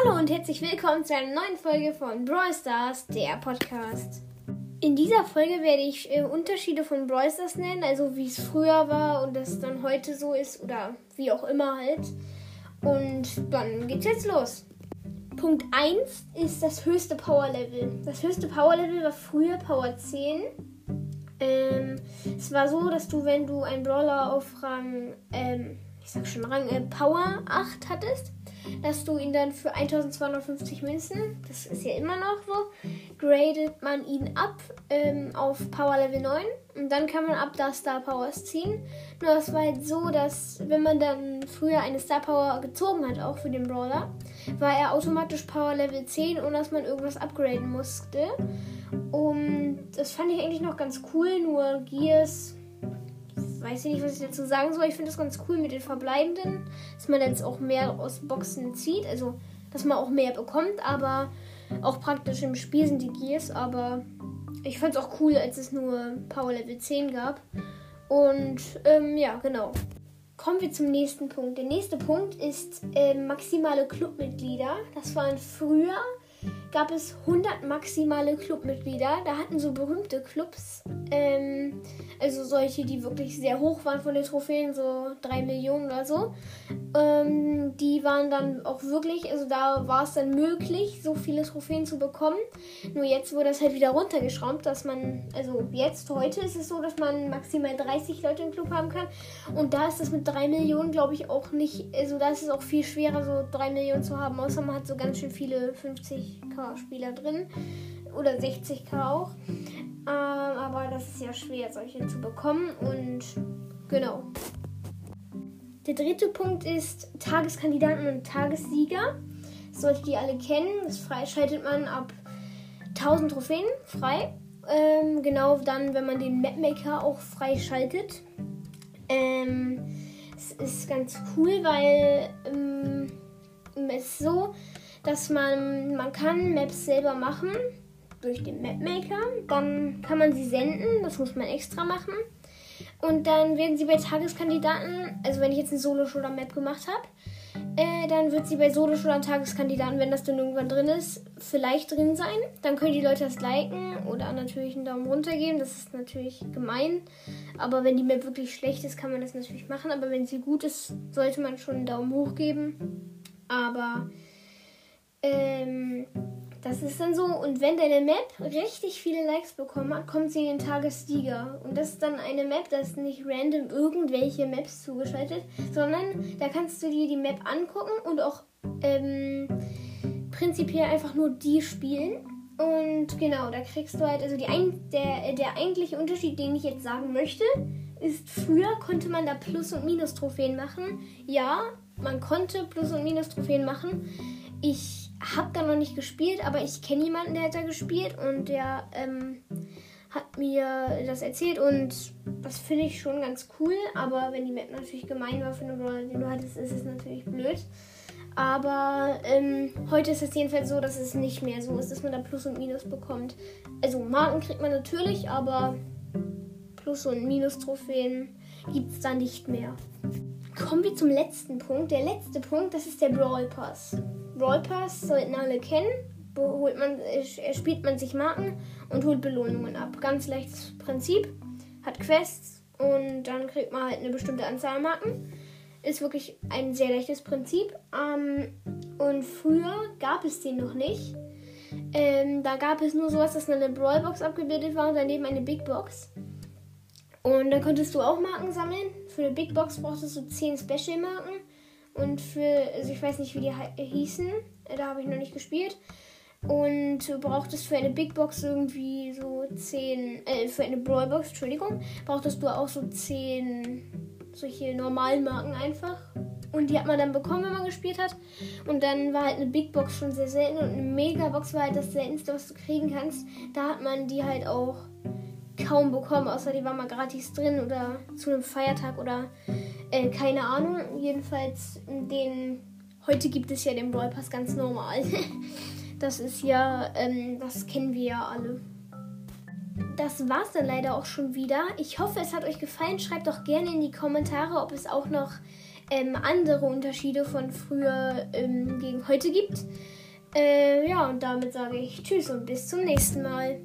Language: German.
Hallo und herzlich willkommen zu einer neuen Folge von Brawl Stars, der Podcast. In dieser Folge werde ich äh, Unterschiede von Brawl Stars nennen, also wie es früher war und das dann heute so ist oder wie auch immer halt. Und dann geht's jetzt los. Punkt 1 ist das höchste Power Level. Das höchste Power Level war früher Power 10. Ähm, es war so, dass du, wenn du einen Brawler auf Rang, ähm, ich sag schon Rang äh, Power 8 hattest, dass du ihn dann für 1250 Münzen, das ist ja immer noch so, gradet man ihn ab ähm, auf Power Level 9 und dann kann man ab da Star Powers ziehen. Nur es war halt so, dass wenn man dann früher eine Star Power gezogen hat, auch für den Brawler, war er automatisch Power Level 10, ohne dass man irgendwas upgraden musste. Und das fand ich eigentlich noch ganz cool, nur Gears weiß ich nicht, was ich dazu sagen soll. Ich finde das ganz cool mit den Verbleibenden, dass man jetzt auch mehr aus Boxen zieht, also dass man auch mehr bekommt, aber auch praktisch im Spiel sind die Gears, aber ich fand es auch cool, als es nur Power Level 10 gab. Und ähm, ja, genau. Kommen wir zum nächsten Punkt. Der nächste Punkt ist äh, maximale Clubmitglieder. Das waren früher gab es 100 maximale Clubmitglieder. Da hatten so berühmte Clubs, ähm, also solche, die wirklich sehr hoch waren von den Trophäen, so 3 Millionen oder so. Ähm, die waren dann auch wirklich, also da war es dann möglich, so viele Trophäen zu bekommen. Nur jetzt wurde das halt wieder runtergeschraubt, dass man, also jetzt, heute ist es so, dass man maximal 30 Leute im Club haben kann. Und da ist das mit 3 Millionen, glaube ich, auch nicht, also da ist es auch viel schwerer, so 3 Millionen zu haben, außer man hat so ganz schön viele 50k Spieler drin. Oder 60k auch. Ähm, aber das ist ja schwer, solche zu bekommen. Und genau. Der dritte Punkt ist Tageskandidaten und Tagessieger. Das solltet ihr alle kennen. Das freischaltet man ab 1000 Trophäen frei. Ähm, genau dann, wenn man den Mapmaker auch freischaltet. Ähm, es ist ganz cool, weil ähm, es ist so, dass man, man kann Maps selber machen durch den Mapmaker. Dann kann man sie senden, das muss man extra machen. Und dann werden sie bei Tageskandidaten, also wenn ich jetzt eine Solo-Shooter-Map gemacht habe, äh, dann wird sie bei Solo-Shooter Tageskandidaten, wenn das dann irgendwann drin ist, vielleicht drin sein. Dann können die Leute das liken oder natürlich einen Daumen runter geben. Das ist natürlich gemein. Aber wenn die Map wirklich schlecht ist, kann man das natürlich machen. Aber wenn sie gut ist, sollte man schon einen Daumen hoch geben. Aber ähm, das ist dann so. Und wenn deine Map richtig viele Likes bekommen hat, kommt sie in den Tagessieger. Und das ist dann eine Map, das ist nicht random irgendwelche Maps zugeschaltet, sondern da kannst du dir die Map angucken und auch ähm, prinzipiell einfach nur die spielen. Und genau, da kriegst du halt, also die ein, der, der eigentliche Unterschied, den ich jetzt sagen möchte, ist, früher konnte man da Plus- und Minus-Trophäen machen. Ja, man konnte Plus- und Minus-Trophäen machen. Ich habe da noch nicht gespielt, aber ich kenne jemanden, der hat da gespielt und der ähm, hat mir das erzählt und das finde ich schon ganz cool. Aber wenn die Map natürlich gemein war für den Brawler, den du hattest, ist es natürlich blöd. Aber ähm, heute ist es jedenfalls so, dass es nicht mehr so ist, dass man da Plus und Minus bekommt. Also Marken kriegt man natürlich, aber Plus- und Minus-Trophäen gibt es da nicht mehr. Kommen wir zum letzten Punkt. Der letzte Punkt, das ist der Brawl Pass. Brawl Pass sollten alle kennen. Holt man, spielt man sich Marken und holt Belohnungen ab. Ganz leichtes Prinzip. Hat Quests und dann kriegt man halt eine bestimmte Anzahl an Marken. Ist wirklich ein sehr leichtes Prinzip. Ähm, und früher gab es den noch nicht. Ähm, da gab es nur sowas, dass eine Brawlbox abgebildet war und daneben eine Big Box. Und da konntest du auch Marken sammeln. Für eine Big Box brauchtest du 10 Special-Marken. Und für, also ich weiß nicht, wie die hießen. Da habe ich noch nicht gespielt. Und du brauchtest für eine Big Box irgendwie so 10, äh, für eine Brawl Box, Entschuldigung, brauchtest du auch so 10 solche normalen Marken einfach. Und die hat man dann bekommen, wenn man gespielt hat. Und dann war halt eine Big Box schon sehr selten und eine Mega Box war halt das seltenste, was du kriegen kannst. Da hat man die halt auch kaum bekommen, außer die war mal gratis drin oder zu einem Feiertag oder äh, keine Ahnung. Jedenfalls den heute gibt es ja den Brawl Pass ganz normal. das ist ja, ähm, das kennen wir ja alle. Das war's dann leider auch schon wieder. Ich hoffe, es hat euch gefallen. Schreibt doch gerne in die Kommentare, ob es auch noch ähm, andere Unterschiede von früher ähm, gegen heute gibt. Äh, ja, und damit sage ich Tschüss und bis zum nächsten Mal.